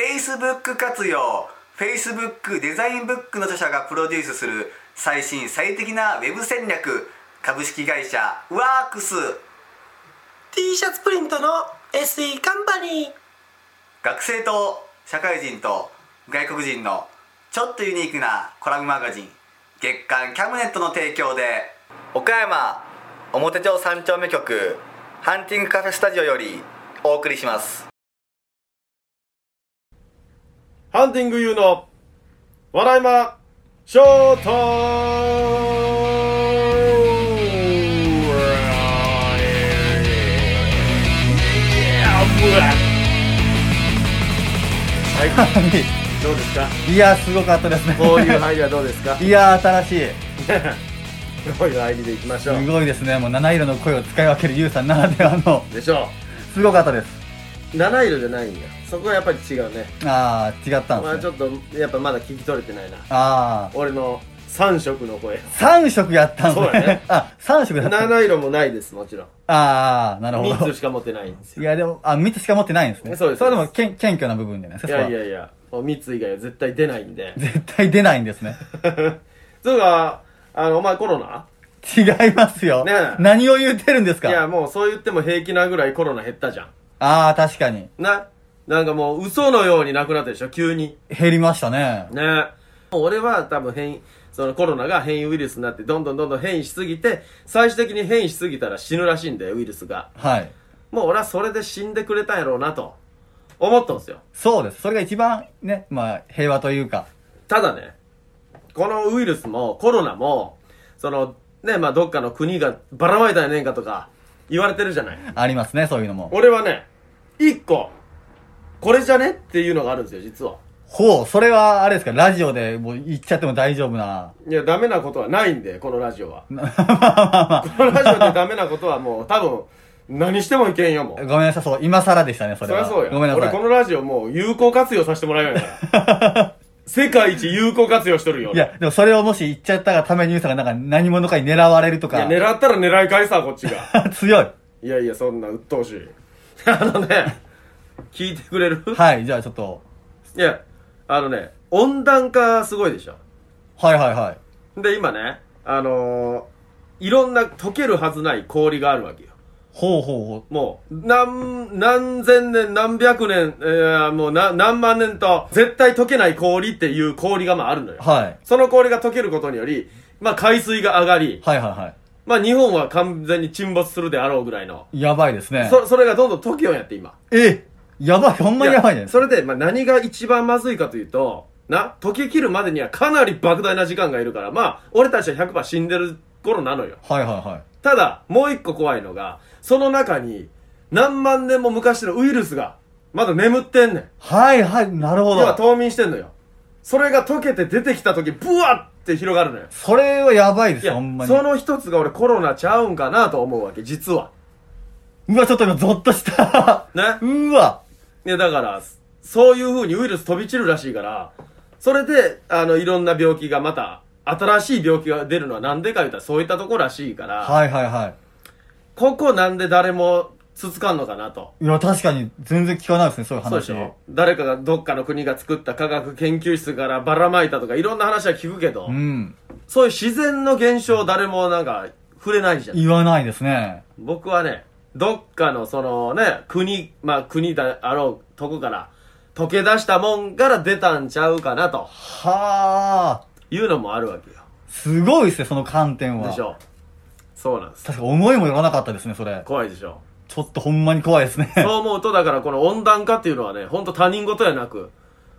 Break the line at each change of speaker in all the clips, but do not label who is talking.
Facebook 活用。Facebook デザインブックの著者がプロデュースする最新最適なウェブ戦略。株式会社ワークス。
T シャツプリントの SE カンパニー。
学生と社会人と外国人のちょっとユニークなコラムマガジン月刊キャムネットの提供で岡山表町三丁目局ハンティングカフェスタジオよりお送りします
ハンティング U の笑いまショートはい、どうですか
いやすごかったですね。
こういう入りはどうですか？
いや新しい。
こういう入りでいきましょう。
すごいですね。もう七色の声を使い分けるユウさんならではの。
でしょ
すごかったです。
う七色じゃないんだそこはやっぱり違うね。
ああ違ったん
まあち
ですね
ょっとやっぱまだ聞き取れてないな。
ああ
俺の3色の声。
三色やったんです
そうやね。
あ三色だった
七色もないですもちろん。
ああなるほど。
3つしか持ってないんですよ。
いやでもあ三つしか持ってないんですね。
そうです。
それでもけん謙虚な部分じゃないです
い
かそこは
やいや。いやもう3つ以外は絶対出ないんで。
絶対出ないんですね。
そうかあのお前コロナ？
違いますよ、
ねえ。
何を言ってるんですか。
いやもうそう言っても平気なぐらいコロナ減ったじゃん
ああ確かに。
ななんかもう嘘のようになくなったでしょ？急に。
減りましたね。
ね。もう俺は多分変異そのコロナが変異ウイルスになってどんどんどんどん変異しすぎて最終的に変異しすぎたら死ぬらしいんだよウイルスが。
はい。
もう俺はそれで死んでくれたんやろうなと。思ったんですよ。
そうです。それが一番ねまあ平和というか。
ただねこのウイルスもコロナもそのねまあどっかの国がばらまいたんやねんかとか言われてるじゃない。
ありますねそういうのも。
俺はね一個。これじゃね？っていうのがあるんですよ実は。
ほうそれはあれですか？ラジオでもう言っちゃっても大丈夫な。い
やダメなことはないんでこのラジオは。
まあまあまあ
このラジオでダメなことはもう多分何してもいけんよもう。
ごめんなさいそう今更でしたねそれは。
そりゃそうや。
ごめんなさい。
俺このラジオもう有効活用させてもらうよから。世界一有効活用しとるよ
いやでもそれをもし言っちゃったがためにユウさんがなんか何者かに狙われると
いや
か
狙ったら狙い返さこっちが。
強い。
いやいやそんな鬱陶しい あのね聞いてくれる？
はいじゃあちょっと。
いやあのね温暖化すごいでしょ。
はいはいはい。
で今ねあのー、いろんな溶けるはずない氷があるわけよ。
ほうほうほ
もう、何、何千年、何百年、えー、もうな何万年と、絶対溶けない氷っていう氷がまああるのよ。
うはい。
その氷が溶けることにより、まあ海水が上がり、
はいはいは
まあ日本は完全に沈没するであろうぐらいの。
いやばいですね
そ、それがどんどん溶けようやって今。
えやばいほんまにやばいね
それで、まあ何が一番まずいかというと、な、溶けきるまでにはかなり莫大な時間がいるから、まあ、俺たちは100%死んでる頃なのよ。
はいはいはい
ただ、もう一個怖いのが、その中に、何万年も昔のウイルスが、まだ眠ってんねん。
はいはいなるほど
要は冬眠してんのよ。それが溶けて出てきた時、ブワッって広がるのよ。
それはやばいで
いや
すほんま、に
その一つが俺コロナちゃうんかなと思うわけ、実は。
うわちょっと今ゾッとした
ね？
うわ
いや、だから、そういう風にウイルス飛び散るらしいから、それで、あの、いろんな病気がまた、新しい病気が出るのはなんでか言ったらそういったところらしいから、
はいはいは
ここなんで誰もつつかんのかなと。
いいや確かに全然聞かないですねそういう話
そうでしょ誰かがどっかの国が作った科学研究室からばらまいたとかいろんな話は聞くけど、
うん
そういう自然の現象誰もなんか触れないじゃん。
言わないですね
僕はね、どっかのそのね、国、まあ国だあろうとこから、溶け出したもんから出たんちゃうかなと
はあ。
いうのもあるわけよ。
すごいですね、その観点は。
でしょ。そうなんです。
確か思いもよらなかったですね、それ。
怖いでしょ。
ちょっとほんまに怖いですね。
そう思うと、だからこの温暖化っていうのはね、ほんと他人事やなく、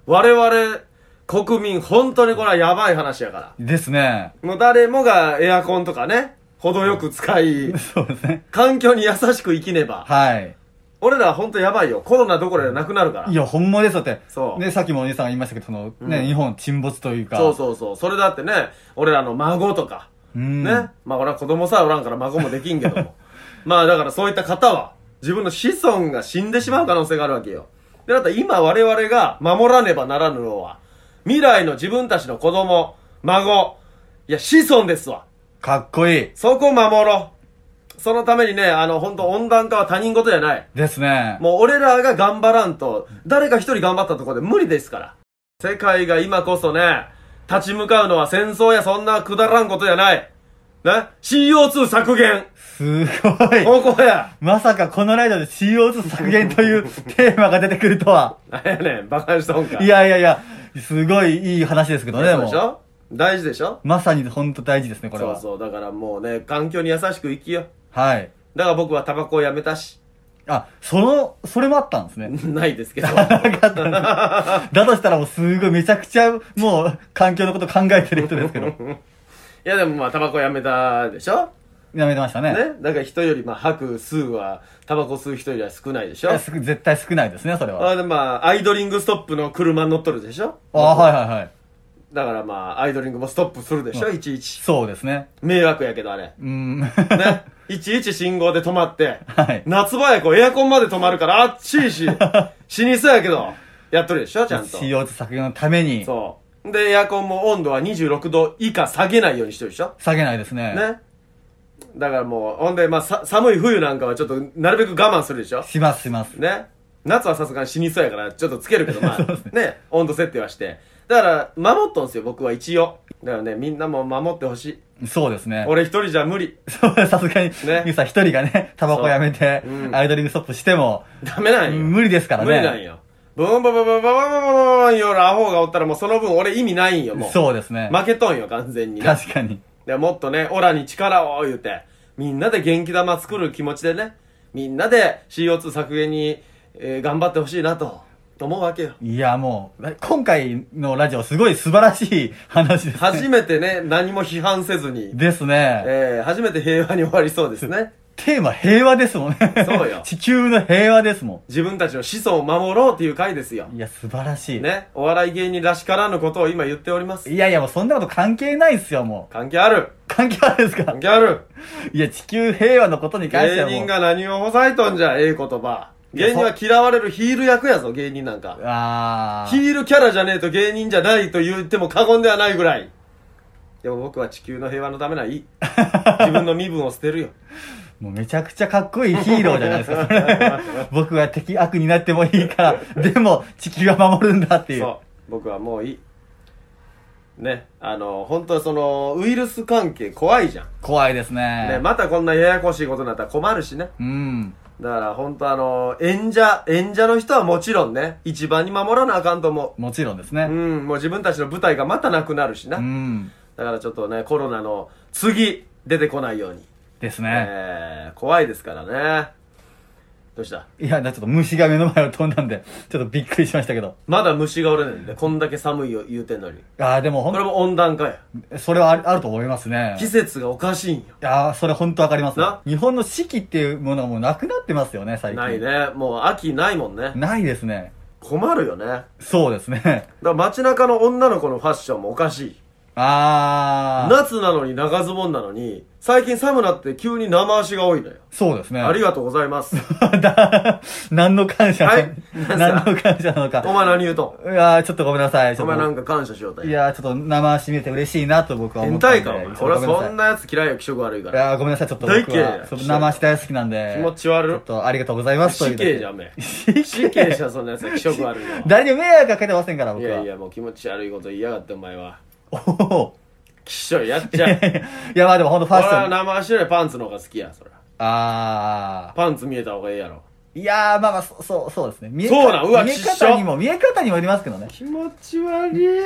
我々、国民、本当にこれはやばい話やから。
ですね。
もう誰もがエアコンとかね、程よく使い、
そうですね。
環境に優しく生きねば。
はい。
俺らは本当やばいよ。コロナどころじゃなくなるから
い。や、ほんまですよって。
そう
ね、さっきもお兄さんが言いましたけど、その、ね、日本沈没というか。
そうそうそう。それだってね、俺らの孫とか、
うん。
ね。まあ俺は子供さえおらんから孫もできんけども。まあだからそういった方は、自分の子孫が死んでしまう可能性があるわけよ。で、だったら今我々が守らねばならぬのは、未来の自分たちの子供、孫、いや子孫ですわ。
かっこいい。
そこを守ろう。そのためにね、あの、本当温暖化は他人事じゃない。
ですね。
もう俺らが頑張らんと、誰か一人頑張ったところで無理ですから。世界が今こそね、立ち向かうのは戦争やそんなくだらんことじゃない。ね ?CO2 削減
すごい。
ここや
まさかこのライドで CO2 削減というテーマが出てくるとは。
なんやねん、バカにしとんか。
いやいやいや、すごいいい話ですけどね、もう。
そうでしょ？大事でしょ？
まさに本当大事ですね、これは。
そうそう。だからもうね、環境に優しく生きよう。
はい。
だから僕はタバコをやめたし。
あ、その、それもあったんですね。
ないですけど。
だとしたらもうすごいめちゃくちゃ、もう、環境のこと考えてる人ですけど。
いやでもまあタバコやめたでしょ？
やめてましたね。
ね？だから人よりまあ吐く数はタバコ吸う人よりは少ないでしょ？
いやす絶対少ないですね、それは。
あでまあアイドリングストップの車に乗っとるでしょ？
あは。いはいはい。
だからまあアイドリングもストップするでしょ？いちいち。
そうですね。
迷惑やけどあれ。
うーん。
ね？いちいち信号で止まって
はい。
夏場やこうエアコンまで止まるからあっちいし 死にそうやけどやっとるでしょ？ちゃんと。
CO2 削減のために、
そうでエアコンも温度は26度以下下げないようにしてるでしょ？
下げないですね。
ねだからもうほんでまあさ寒い冬なんかはちょっとなるべく我慢するでしょ？
しますします。
ね。夏はさすがに死にそうやから、ちょっとつけるけど、まあ、ね温度設定はして。だから、守っとんすよ、僕は一応。だからね、みんなも守ってほしい。
そうですね。
俺一人じゃ無理。
そう、さすがに、
ね
ゆうさん一人がね、タバコやめて
う、ん
アイドリングストップしても、
ダメなんよ。
無理ですからね。
無理なんよ。ブンブンブンブンブンブンブンブンよるアホがおったらもうその分俺意味ないんよ、もう。
そうですね。
負けとんよ、完全に。
確かに。
でもっとね、オラに力を言うて、みんなで元気玉作る気持ちでね、みんなで CO2 削減に、えー頑張ってほしいなと、思うわけよ。
いや、もう、今回のラジオすごい素晴らしい話ですね。
初めてね、何も批判せずに、
ですね。
えー、初めて平和に終わりそうですね。
テーマ平和ですもんね。
そうよ
地球の平和ですも
自分たちの子孫を守ろうっていう回ですよ
ん。。いや、素晴らしい。
ね、お笑い芸人らしからぬことを今言っております。
いやいや、もうそんなこと関係ないっすよ、も
関係ある
う。関係あるんですか？
関係ある
いや、地球平和のことに関して
芸
はもう。
人が何をほざいとんじゃ、ええ言葉。芸人は嫌われるヒール役やぞ、芸人なんか。
あ
ヒールキャラじゃねえと芸人じゃないと言っても過言ではないぐらい。でも僕は地球の平和のためならいい。自分の身分を捨てるよ。
もうめちゃくちゃかっこいいヒーローじゃないですか、それ 僕が敵悪になってもいいから、でも地球は守るんだっていう。
そう。僕はもういい。ね、あの、本当その、ウイルス関係怖いじゃん。
怖いですね。
ね、またこんなややこしいことになったら困るしね。
うん。
だから本当あの、演者、演者の人はもちろんね、一番に守らなあかんと思
もちろんです
う。
ね。
うん、もう自分たちの舞台がまたなくなるしな。
うん。
だからちょっとね、コロナの次、出てこないように。
ですね。
えー、怖いですからね。どうした？
いや、ちょっと虫が目の前を飛んだんで、ちょっとびっくりしましたけど。
まだ虫がおれねんで、こんだけ寒いよ言うてんのに。
ああ、でもほん
これも温暖化や。
それはあるあると思いますね。
季節がおかしいんよ。
いやーそれ本当わかります
な？
日本の四季っていうものがもうなくなってますよね、最近。
ない。ね。もう秋ないもんね。
ないですね。
困るよね。だか
そうですね。
ら街中の女の子のファッションもおかしい。
あー。
夏なのに長ズボンなのに、最近寒なって急に生足が多いのよ。
そうですね。
ありがとうございます。
だ何の感謝、
はい
何の感謝なのか。
お前何言うと
いやーちょっとごめんなさい。
お前なんか感謝しようと
いやーちょっと生足見て嬉しいなと僕は思
変
ったんで。
態かお前。俺はそんなやつ嫌いよ、気色悪いか
い
ら。
やーごめんなさい、ちょっと僕
大嫌いや
は、生足大好きなんで。
気持ち悪い
ちょっとありがとうございますという
死刑じゃめえ。死刑じゃん、そんなやつは気色悪いの。
誰にも迷惑かけてませんから、僕は。
いやいや、もう気持ち悪いこと言いやがって、お前は。
おお
きっしょい、やっちゃう。
いや、まあでも本当ファッション。
生足よりパンツの方が好きや、そら。
あ
パンツ見えた方がええやろ。
いやー、まあまあ、そそう、そうですね。見え
そうなん？うわ
見え
きっしょ
方にも、見え方にもよりますけどね。
気持ち悪い。
いや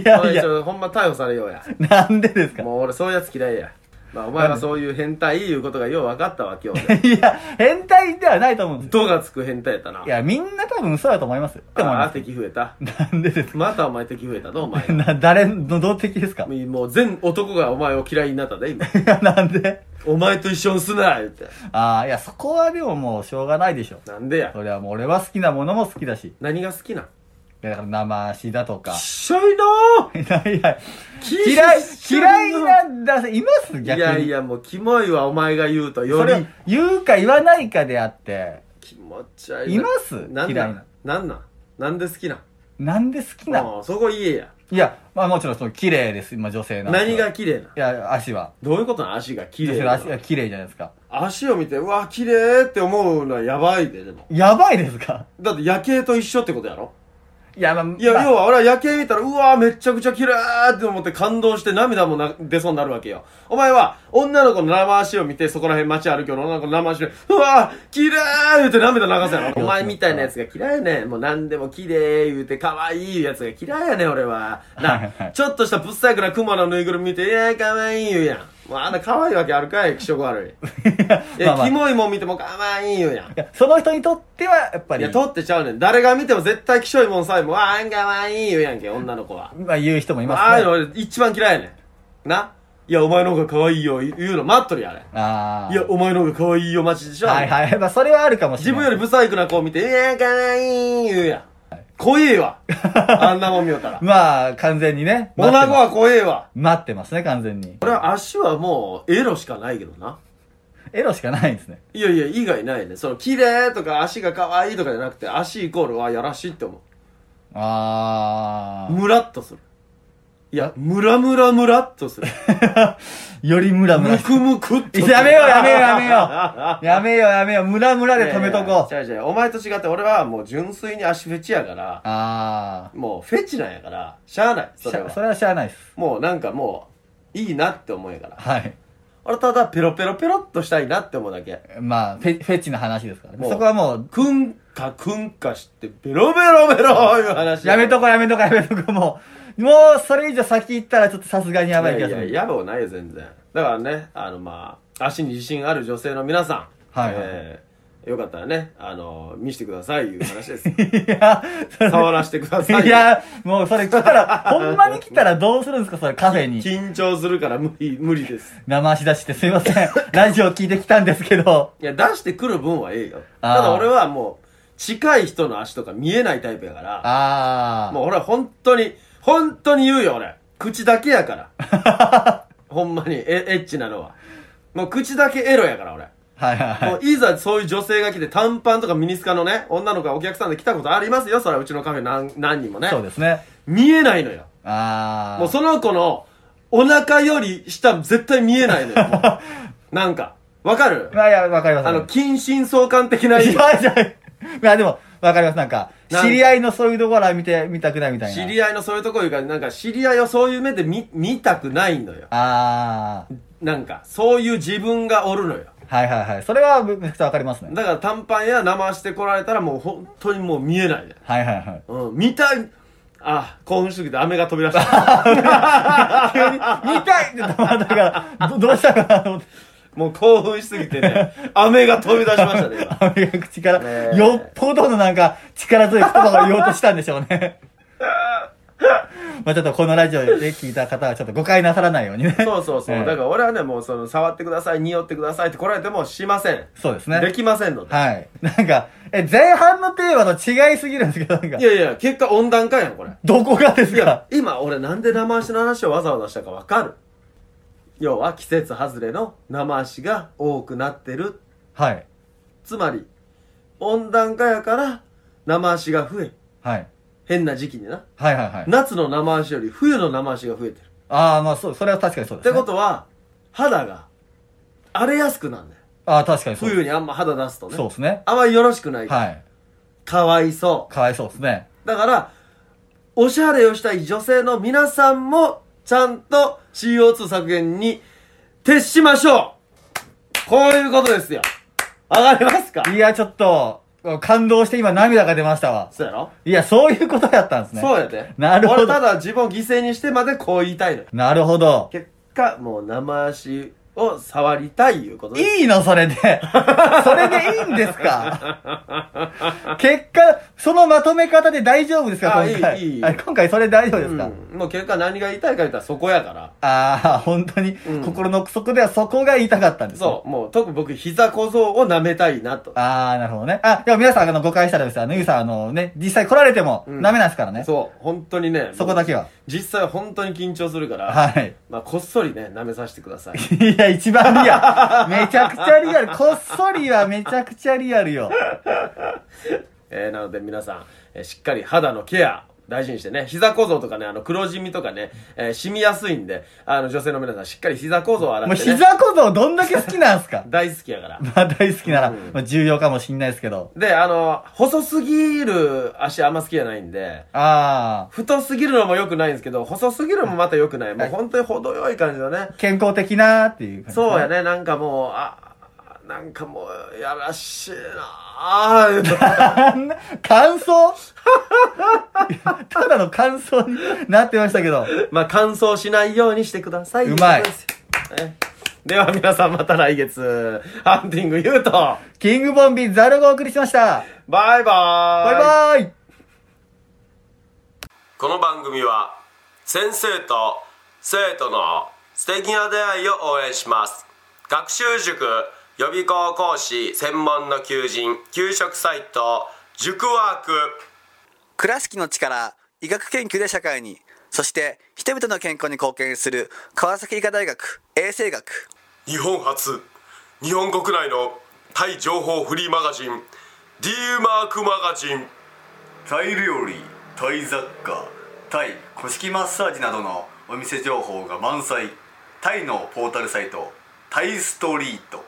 いや
おいち、ょほんま逮捕されようや。
なんでですか？
もう俺そういうやつ嫌いや。まあお前はそういう変態いうことがよう分かったわ、今日で。
いや、変態ではないと思うんですよ。
ドがつく変態やったな。
いや、みんな多分そうだと思いますよ。って思い
ああ。敵増えた。
なんでですか？
またお前敵増えたぞ、お前。
な、誰の動的ですか？い
もう全男がお前を嫌いになったで、今。
や、なんで？
お前と一緒にすな言って。
ああ、いや、そこはでももうしょうがないでしょ。
なんでや？
それはもう俺は好きなものも好きだし。
何が好きなん？
だから生足だとか。
しょいの
いやいや、
き
嫌い、嫌い
の
なんだ、います
ー
逆に。
いやいや、もうキモいわ、お前が言うとよ
それを
り。
言うか言わないかであって、
気持ち悪い。
います？嫌い
な
な。
なんなん？なんで好きな？ん
なんで好きな？
そこ言えや。
いや、まあもちろんその綺麗です、今女性の。
何が綺麗な？ん
いや、足は。
どういうことなん足が綺
女性の足が綺麗じゃないですか。
足を見て、うわ、綺麗って思うのはやばいで、でも。
やばいですか？
だって夜景と一緒ってことやろ？
いや、まあ、
いや、
まあ
要は俺は夜景見たら、うわめっちゃくちゃ綺麗って思って感動して涙もな出そうになるわけよ。お前は、女の子の生足を見て、そこら辺街歩きよ女の子の生足で、うわ綺麗言うて涙流すやろ。お前みたいなやつが嫌いやねん。もう何でも綺麗言うて可愛いやつが嫌いやねん、俺は。
はい
な
はい、
ちょっとしたぶっさいくな熊のぬいぐるみ見て、いや可愛い言うやん。もうあんな可愛いわけあるかい、気色悪い。いや、
まあまあ
キモいもん見ても可愛い言うやん。
いやその人にとっては、やっぱり、
いや、取ってちゃうねん。誰が見ても絶対気性いもんさえも、あんかわいい言うやんけ、女の子は。
まあ言う人もいますね。
ああいうの俺一番嫌いやねん。な？いや、お前の方が可愛いよ、言うの待っとるやん、あれ。
ああ。
いや、お前の方が可愛いよ、マジでしょ。
はいはい。まあそれはあるかもし
自
れない。
分よりブサイクな子を見て、いや、可愛い言うやん。怖えわ。あんなもん見よったら。
まあ、完全にね。
女子は怖えわ。
待ってますね、完全に。
俺は足はもう、エロしかないけどな。
エロしかないんですね。
いやいや、以外ないね。その、綺麗とか足が可愛いとかじゃなくて、足イコールはやらしいって思う。
ああ。
ムラっとする。いや、ムラムラムラっとする。
よりムラムラ
ムクムクっとする。
やめようやめようやめよう。やめようやめよう。ムラムラで止めとこう。
違う違う。お前と違って俺はもう純粋に足フェチやから、
あ
もうフェチなんやから、しゃあない。
あ。
それは。
それはしゃあないです。
もうなんかもう、いいなって思うんやから。
はい。
俺ただペロペロペロっとしたいなって思うだけ。
まあ、フェフェチな話ですからね。そこはもう、
くんかくんかして、ベロベロベロいう話。
やめとこやめとこやめとこ、もう。もう、それ以上先行ったらちょっとさすがにやばい気がする。
いやいや、野郎ないよ、全然。だからね、あの、まあ、足に自信ある女性の皆さん。
はいはい
えーよかったらね、あの、見せてください、いう話です。
いや、
触らせてください。
いや、もうそれ来たら、ほんまに来たらどうするんですか、それカフェに。
緊張するから無理、無理です。
生足出してすいません。ラジオ聞いてきたんですけど。
いや、出してくる分はええよ。ただ俺はもう、近い人の足とか見えないタイプやから、
あ
もう俺は本当に、本当に言うよ、俺。口だけやから。ほんまに、え、エッチなのは。もう口だけエロやから、俺。
あ。はいはいはい。
もういざそういう女性が来て短パンとかミニスカのね、女の子がお客さんで来たことありますよ、それはうちのカフェ何何人もね。
そうですね。
見えないのよ。
ああ。
もうその子のお腹より下絶対見えないのよ。もうなんか、わかる？
まあ、いや、わかります。
あの、近親相関的ない
や、じゃまあでも、わかります。なんか、知り合いのそういうところは見て、見たくないみたいな。
知り合いのそういうとこいうか、なんか知り合いをそういう目で見、見たくないのよ。
あ
なんか、そういう自分がおるのよ。
あ。はいはいはい。それはめめちゃくちゃわかりますね。
だから短パンや生してこられたらもう本当にもう見えないで。
はいはいはい。
うん、見たい。あ、興奮しすぎて飴が飛び出した。
急に、見たいってだから、どどうしたかなと思って。
もう興奮しすぎてね、飴が飛び出しましたね、
が口から、
ねえ
よっぽどのなんか、力強い言葉を言おうとしたんでしょうね。まあちょっとこのラジオで聞いた方はちょっと誤解なさらないようにね。
そうそうそう。
ええ
だから俺はね、もうその、触ってください、匂ってくださいって来られてもしません。
そうですね。
できませんので。
はい。なんか、え、前半のテーマと違いすぎるんですけど、なんか
い、やいや、結果温暖化やん、これ。
どこがです
いや
か、
今俺なんで生足の話をわざわざしたかわかる要は季節外れの生足が多くなってる。
はい。
つまり、温暖化やから生足が増え、
はい。
変な時期にな。
はいはいはい。
夏の生足より冬の生足が増えてる。
ああ、まあそう、それは確かにそう
って
です、ね。
ことは、肌が荒れやすくなるんだよ。
ああ、確かにそう。
冬にあんま肌出すとね。
そうですね。
あんまりよろしくない。
はい。
かわいそ
かわいそうですね。
う。だから、おしゃれをしたい女性の皆さんも、ちゃんと CO2 削減に徹しましょうこういうことですよ。上がりますか？
いや、ちょっと、感動して今涙が出ましたわ。
そうやろ？
いや、そういうことやったんですね。
そうやで。
なるほど
俺ただ自分を犠牲にしてまでこう言いたいのよ。
なるほど。
結果、もう生足を触りたいいうことで
いいのそれで。それでいいんですか？結果、そのまとめ方で大丈夫ですか
あ
今回？
いいいい
あ今回それ大丈夫ですか、
うん、もう結果何が言いたいか言ったらそこやから。
ああ、本当に、
うん
心の奥底ではそこが言いたかったんですね
そう、もう特に僕膝小僧を舐めたいなと。
ああ、なるほどね。あ、でも皆さん、あの、誤解したらですね、ゆうさん、あのね、実際来られても
うん
ダメなんですからね。
そう、本当にね。
そこだけは。
実際は本当に緊張するから、
はい。
まあこっそりね、舐めさせてください。
いや、一番リアル。めちゃくちゃリアル。こっそりはめちゃくちゃリアルよ。
えー、なので皆さん、えーしっかり肌のケア、大事にしてね、膝小僧とかね、あの黒シミとかね、えー染みやすいんで、あの女性の皆さんしっかり膝小僧を洗
もう
ってね。
膝小僧どんだけ好きなんすか？
大好きやから。
まあ大好きなら、
うん
まあ重要かもしんないですけど。
で、あの、細すぎる足あんま好きじゃないんで、
ああ、
太すぎるのも良くないんですけど、細すぎるのもまた良くない。もう本当に程よい感じのね。
健康的なっていうね
そうや。ね、なんかもう、あ、なんかもう、やらしいなあー。
あんな感想？ただの感想になってましたけど。
まあ、乾燥しないようにしてください。
うまい。
では皆さんまた来月、ハンティング言うと、
キングボンビザルがお送りしました。
バイバーイ。
バイバイ。
この番組は先生と生徒の素敵な出会いを応援します。学習塾予備校講師専門の求人給食サイト塾ワーク。
倉敷の力医学研究で社会にそして人々の健康に貢献する川崎医科大学衛生学。
日本初。日本国内のタイ情報フリーマガジン D マークマガジン。
タイ料理タイ雑貨タイ古式マッサージなどのお店情報が満載。タイのポータルサイトタイストリート。
タ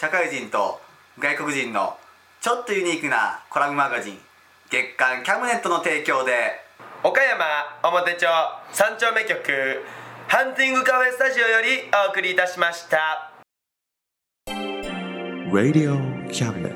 社会人と外国人のちょっとユニークなコラムマガジン月刊キャムネットの提供で
岡山表町三丁目局ハンティングカフェスタジオよりお送りいたしました
Radio Cabinet.